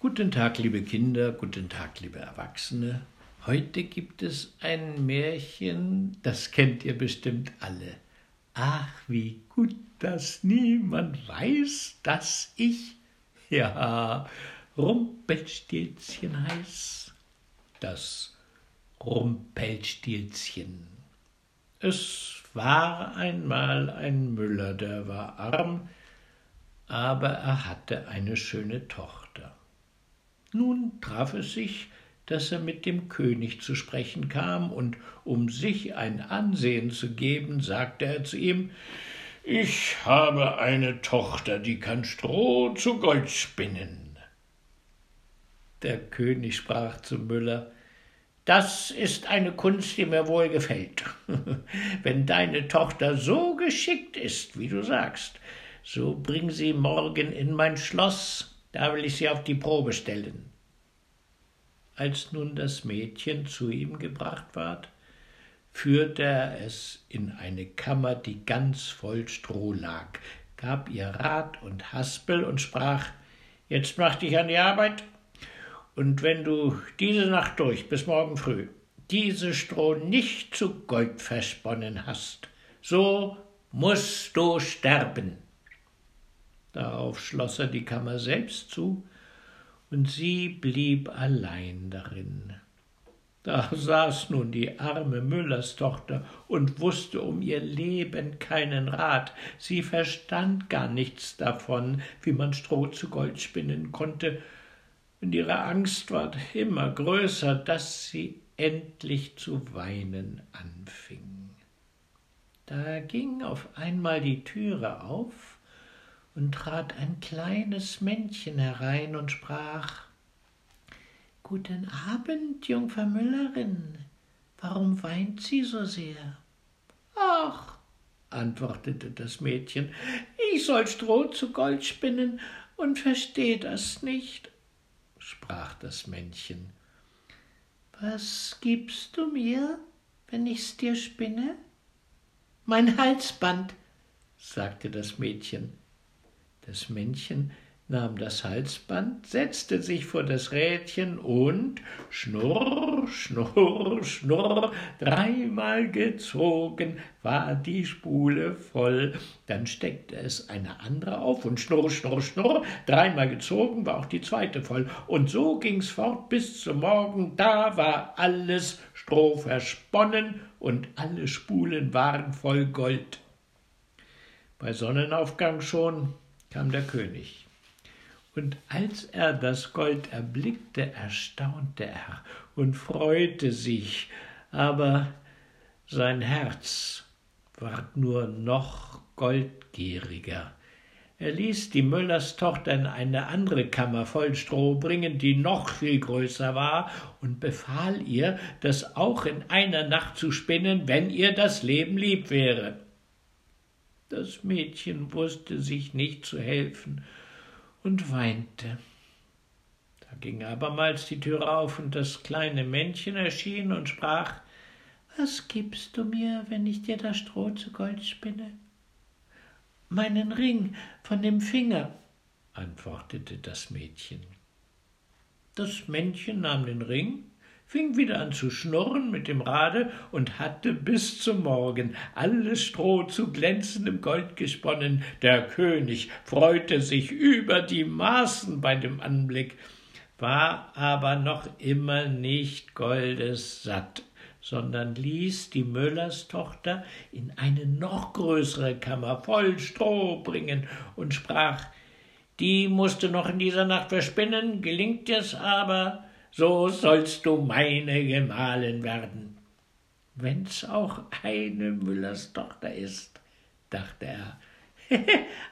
Guten Tag, liebe Kinder, guten Tag, liebe Erwachsene. Heute gibt es ein Märchen, das kennt ihr bestimmt alle. Ach, wie gut, dass niemand weiß, dass ich, ja, Rumpelstilzchen heiß. Das Rumpelstilzchen. Es war einmal ein Müller, der war arm, aber er hatte eine schöne Tochter. Nun traf es sich, dass er mit dem König zu sprechen kam, und um sich ein Ansehen zu geben, sagte er zu ihm Ich habe eine Tochter, die kann Stroh zu Gold spinnen. Der König sprach zum Müller Das ist eine Kunst, die mir wohl gefällt. Wenn deine Tochter so geschickt ist, wie du sagst, so bring sie morgen in mein Schloss, da will ich sie auf die Probe stellen. Als nun das Mädchen zu ihm gebracht ward, führte er es in eine Kammer, die ganz voll Stroh lag, gab ihr Rat und Haspel und sprach Jetzt mach dich an die Arbeit, und wenn du diese Nacht durch bis morgen früh diese Stroh nicht zu Gold versponnen hast, so musst du sterben. Darauf schloss er die Kammer selbst zu, und sie blieb allein darin. Da saß nun die arme Müllerstochter und wusste um ihr Leben keinen Rat. Sie verstand gar nichts davon, wie man Stroh zu Gold spinnen konnte, und ihre Angst ward immer größer, dass sie endlich zu weinen anfing. Da ging auf einmal die Türe auf, und trat ein kleines Männchen herein und sprach Guten Abend, Jungfer Müllerin, warum weint sie so sehr? Ach, antwortete das Mädchen, ich soll Stroh zu Gold spinnen und versteh das nicht, sprach das Männchen. Was gibst du mir, wenn ich's dir spinne? Mein Halsband, sagte das Mädchen. Das Männchen nahm das Halsband, setzte sich vor das Rädchen und schnurr, schnurr, schnurr, dreimal gezogen war die Spule voll. Dann steckte es eine andere auf und schnurr, schnurr, schnurr, dreimal gezogen war auch die zweite voll. Und so ging's fort bis zum Morgen, da war alles Stroh versponnen und alle Spulen waren voll Gold. Bei Sonnenaufgang schon kam der König. Und als er das Gold erblickte, erstaunte er und freute sich, aber sein Herz ward nur noch goldgieriger. Er ließ die Müllerstochter in eine andere Kammer voll Stroh bringen, die noch viel größer war, und befahl ihr, das auch in einer Nacht zu spinnen, wenn ihr das Leben lieb wäre. Das Mädchen wusste sich nicht zu helfen und weinte. Da ging abermals die Tür auf, und das kleine Männchen erschien und sprach Was gibst du mir, wenn ich dir das Stroh zu Gold spinne? Meinen Ring von dem Finger, antwortete das Mädchen. Das Männchen nahm den Ring, fing wieder an zu schnurren mit dem Rade und hatte bis zum Morgen alles Stroh zu glänzendem Gold gesponnen. Der König freute sich über die Maßen bei dem Anblick, war aber noch immer nicht goldessatt sondern ließ die Müllerstochter in eine noch größere Kammer voll Stroh bringen und sprach Die musste noch in dieser Nacht verspinnen, gelingt dir's aber, so sollst du meine Gemahlin werden. Wenn's auch eine Müllers Tochter ist, dachte er,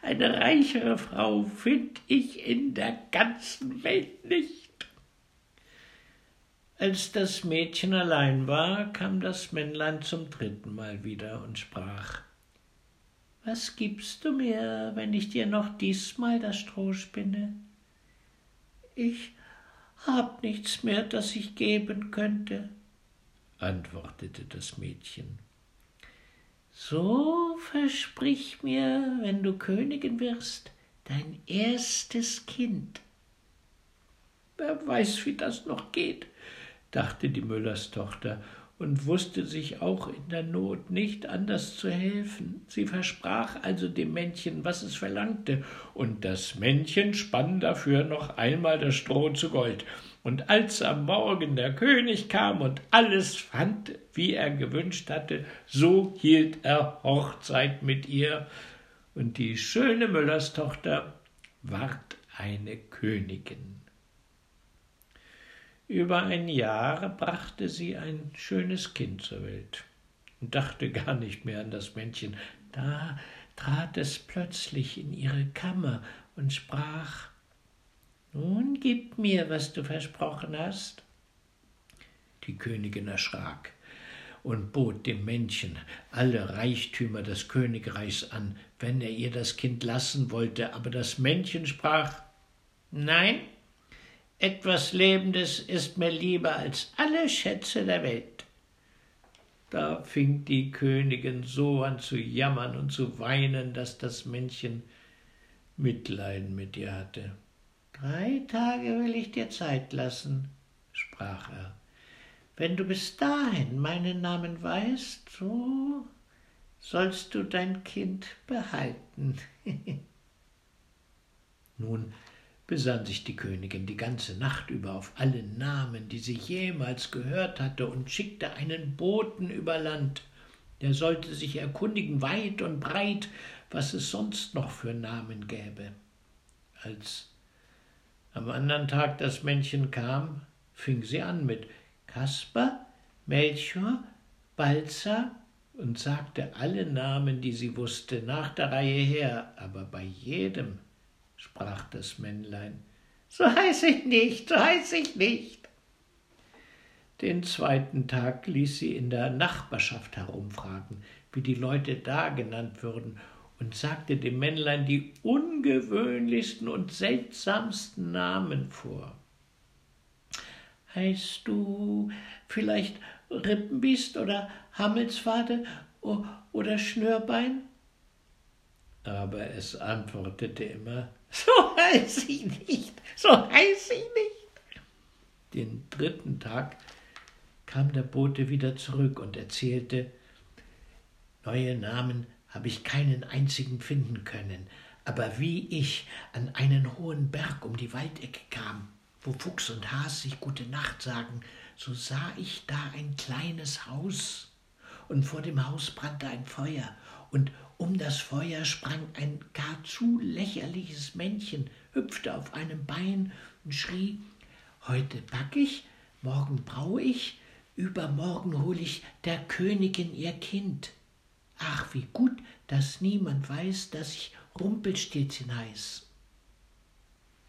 eine reichere Frau find ich in der ganzen Welt nicht. Als das Mädchen allein war, kam das Männlein zum dritten Mal wieder und sprach Was gibst du mir, wenn ich dir noch diesmal das Stroh spinne? Ich hab nichts mehr, das ich geben könnte, antwortete das Mädchen. So versprich mir, wenn du Königin wirst, dein erstes Kind. wer weiß, wie das noch geht, dachte die Müllerstochter und wusste sich auch in der Not nicht anders zu helfen. Sie versprach also dem Männchen, was es verlangte, und das Männchen spann dafür noch einmal das Stroh zu Gold. Und als am Morgen der König kam und alles fand, wie er gewünscht hatte, so hielt er Hochzeit mit ihr, und die schöne Müllerstochter ward eine Königin. Über ein Jahr brachte sie ein schönes Kind zur Welt und dachte gar nicht mehr an das Männchen. Da trat es plötzlich in ihre Kammer und sprach Nun gib mir, was du versprochen hast. Die Königin erschrak und bot dem Männchen alle Reichtümer des Königreichs an, wenn er ihr das Kind lassen wollte, aber das Männchen sprach Nein, etwas Lebendes ist mir lieber als alle Schätze der Welt. Da fing die Königin so an zu jammern und zu weinen, dass das Männchen Mitleiden mit ihr hatte. Drei Tage will ich dir Zeit lassen, sprach er. Wenn du bis dahin meinen Namen weißt, so sollst du dein Kind behalten. Nun besann sich die Königin die ganze Nacht über auf alle Namen, die sie jemals gehört hatte, und schickte einen Boten über Land, der sollte sich erkundigen weit und breit, was es sonst noch für Namen gäbe. Als am andern Tag das Männchen kam, fing sie an mit Kasper, Melchior, Balzer und sagte alle Namen, die sie wusste, nach der Reihe her, aber bei jedem sprach das Männlein. So heiß ich nicht, so heiß ich nicht. Den zweiten Tag ließ sie in der Nachbarschaft herumfragen, wie die Leute da genannt würden, und sagte dem Männlein die ungewöhnlichsten und seltsamsten Namen vor. Heißt du vielleicht Rippenbiest oder Hammelsfade oder Schnürbein? Aber es antwortete immer so heiß ich nicht, so heiß ich nicht. Den dritten Tag kam der Bote wieder zurück und erzählte, neue Namen habe ich keinen einzigen finden können, aber wie ich an einen hohen Berg um die Waldecke kam, wo Fuchs und Has sich gute Nacht sagen, so sah ich da ein kleines Haus, und vor dem Haus brannte ein Feuer, und um das Feuer sprang ein gar zu lächerliches Männchen, hüpfte auf einem Bein und schrie Heute back ich, morgen brau ich, übermorgen hol ich der Königin ihr Kind. Ach, wie gut, dass niemand weiß, dass ich Rumpelstilzchen heiß.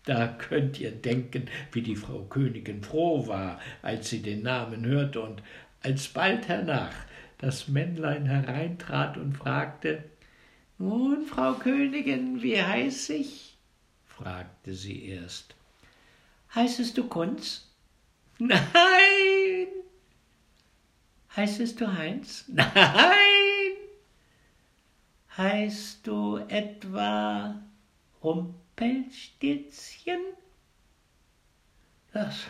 Da könnt ihr denken, wie die Frau Königin froh war, als sie den Namen hörte und als bald hernach das Männlein hereintrat und fragte nun, Frau Königin, wie heiß ich? fragte sie erst. Heißest du Kunz? Nein. Heißest du Heinz? Nein. Heißt du etwa Rumpelstilzchen? Das,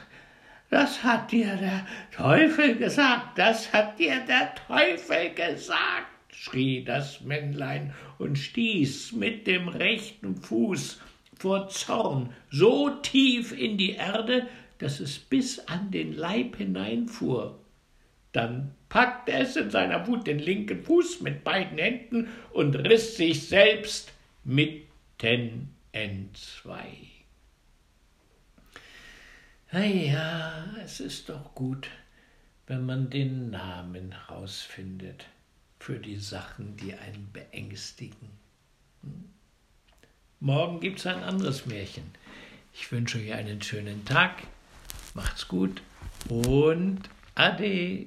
das hat dir der Teufel gesagt, das hat dir der Teufel gesagt schrie das Männlein und stieß mit dem rechten Fuß vor Zorn so tief in die Erde, dass es bis an den Leib hineinfuhr. Dann packte es in seiner Wut den linken Fuß mit beiden Händen und riß sich selbst mitten entzwei. Na ja, es ist doch gut, wenn man den Namen herausfindet für die Sachen, die einen beängstigen. Hm? Morgen gibt es ein anderes Märchen. Ich wünsche euch einen schönen Tag, macht's gut und ade.